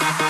ha ha ha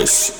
Yes.